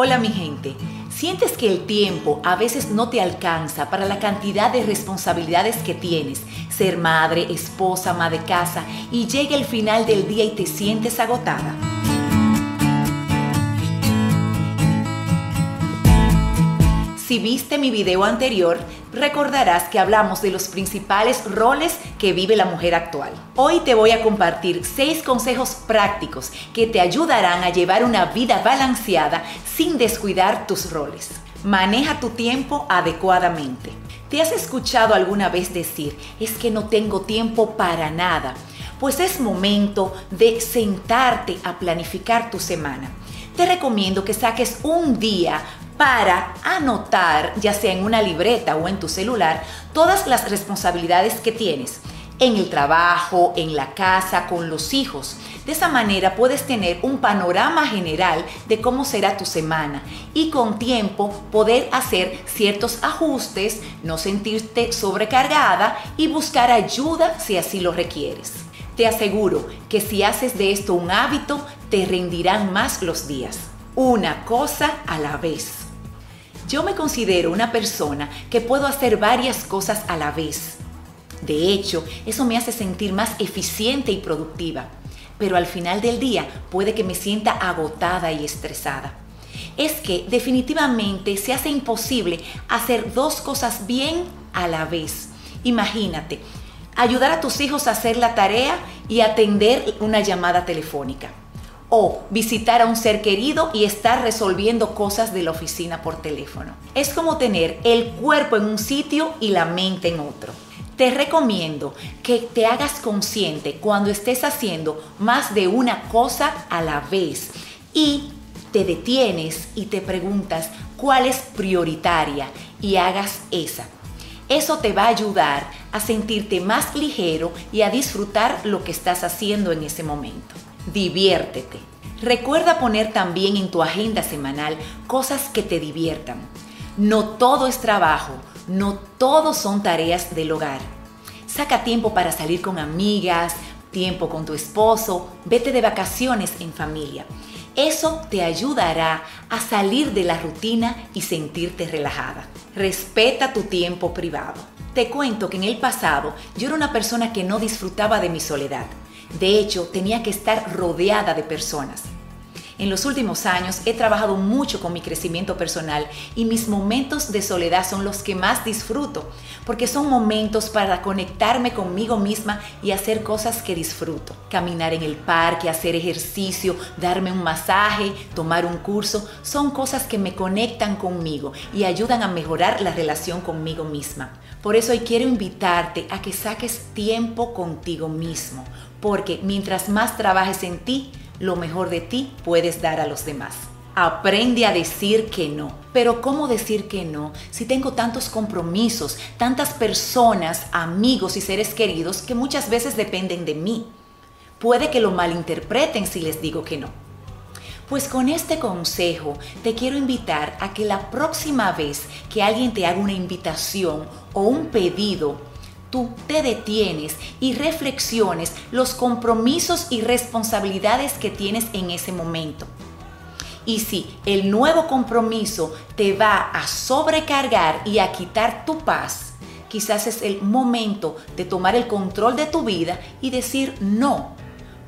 Hola mi gente, ¿sientes que el tiempo a veces no te alcanza para la cantidad de responsabilidades que tienes? Ser madre, esposa, ama de casa y llega el final del día y te sientes agotada. Si viste mi video anterior, recordarás que hablamos de los principales roles que vive la mujer actual. Hoy te voy a compartir 6 consejos prácticos que te ayudarán a llevar una vida balanceada sin descuidar tus roles. Maneja tu tiempo adecuadamente. ¿Te has escuchado alguna vez decir, es que no tengo tiempo para nada? Pues es momento de sentarte a planificar tu semana. Te recomiendo que saques un día para anotar, ya sea en una libreta o en tu celular, todas las responsabilidades que tienes en el trabajo, en la casa, con los hijos. De esa manera puedes tener un panorama general de cómo será tu semana y con tiempo poder hacer ciertos ajustes, no sentirte sobrecargada y buscar ayuda si así lo requieres. Te aseguro que si haces de esto un hábito, te rendirán más los días. Una cosa a la vez. Yo me considero una persona que puedo hacer varias cosas a la vez. De hecho, eso me hace sentir más eficiente y productiva. Pero al final del día puede que me sienta agotada y estresada. Es que definitivamente se hace imposible hacer dos cosas bien a la vez. Imagínate, ayudar a tus hijos a hacer la tarea y atender una llamada telefónica o visitar a un ser querido y estar resolviendo cosas de la oficina por teléfono. Es como tener el cuerpo en un sitio y la mente en otro. Te recomiendo que te hagas consciente cuando estés haciendo más de una cosa a la vez y te detienes y te preguntas cuál es prioritaria y hagas esa. Eso te va a ayudar a sentirte más ligero y a disfrutar lo que estás haciendo en ese momento diviértete. Recuerda poner también en tu agenda semanal cosas que te diviertan. No todo es trabajo, no todo son tareas del hogar. Saca tiempo para salir con amigas, tiempo con tu esposo, vete de vacaciones en familia. Eso te ayudará a salir de la rutina y sentirte relajada. Respeta tu tiempo privado. Te cuento que en el pasado yo era una persona que no disfrutaba de mi soledad. De hecho, tenía que estar rodeada de personas. En los últimos años he trabajado mucho con mi crecimiento personal y mis momentos de soledad son los que más disfruto, porque son momentos para conectarme conmigo misma y hacer cosas que disfruto. Caminar en el parque, hacer ejercicio, darme un masaje, tomar un curso, son cosas que me conectan conmigo y ayudan a mejorar la relación conmigo misma. Por eso hoy quiero invitarte a que saques tiempo contigo mismo, porque mientras más trabajes en ti, lo mejor de ti puedes dar a los demás. Aprende a decir que no. Pero ¿cómo decir que no si tengo tantos compromisos, tantas personas, amigos y seres queridos que muchas veces dependen de mí? Puede que lo malinterpreten si les digo que no. Pues con este consejo te quiero invitar a que la próxima vez que alguien te haga una invitación o un pedido tú te detienes y reflexiones los compromisos y responsabilidades que tienes en ese momento. Y si el nuevo compromiso te va a sobrecargar y a quitar tu paz, quizás es el momento de tomar el control de tu vida y decir no,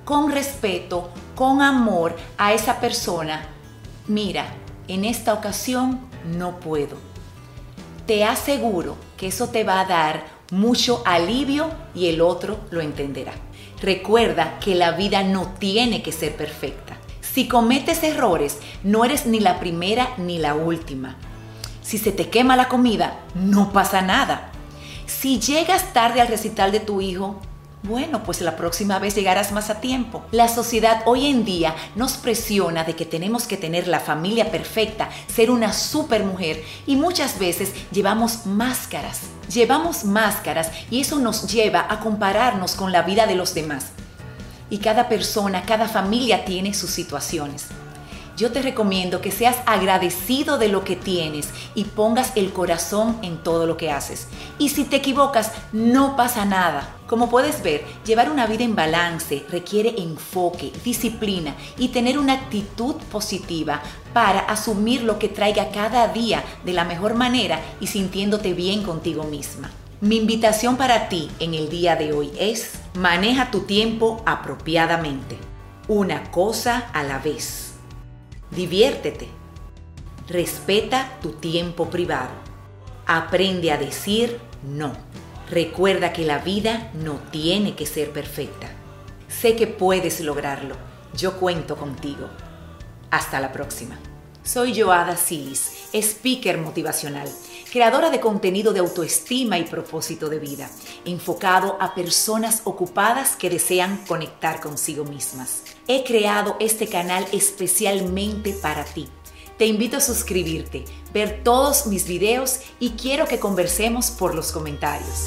con respeto, con amor a esa persona. Mira, en esta ocasión no puedo. Te aseguro que eso te va a dar mucho alivio y el otro lo entenderá. Recuerda que la vida no tiene que ser perfecta. Si cometes errores, no eres ni la primera ni la última. Si se te quema la comida, no pasa nada. Si llegas tarde al recital de tu hijo, bueno, pues la próxima vez llegarás más a tiempo. La sociedad hoy en día nos presiona de que tenemos que tener la familia perfecta, ser una super mujer y muchas veces llevamos máscaras. Llevamos máscaras y eso nos lleva a compararnos con la vida de los demás. Y cada persona, cada familia tiene sus situaciones. Yo te recomiendo que seas agradecido de lo que tienes y pongas el corazón en todo lo que haces. Y si te equivocas, no pasa nada. Como puedes ver, llevar una vida en balance requiere enfoque, disciplina y tener una actitud positiva para asumir lo que traiga cada día de la mejor manera y sintiéndote bien contigo misma. Mi invitación para ti en el día de hoy es, maneja tu tiempo apropiadamente, una cosa a la vez. Diviértete. Respeta tu tiempo privado. Aprende a decir no. Recuerda que la vida no tiene que ser perfecta. Sé que puedes lograrlo. Yo cuento contigo. Hasta la próxima. Soy Joada Silis, speaker motivacional, creadora de contenido de autoestima y propósito de vida, enfocado a personas ocupadas que desean conectar consigo mismas. He creado este canal especialmente para ti. Te invito a suscribirte, ver todos mis videos y quiero que conversemos por los comentarios.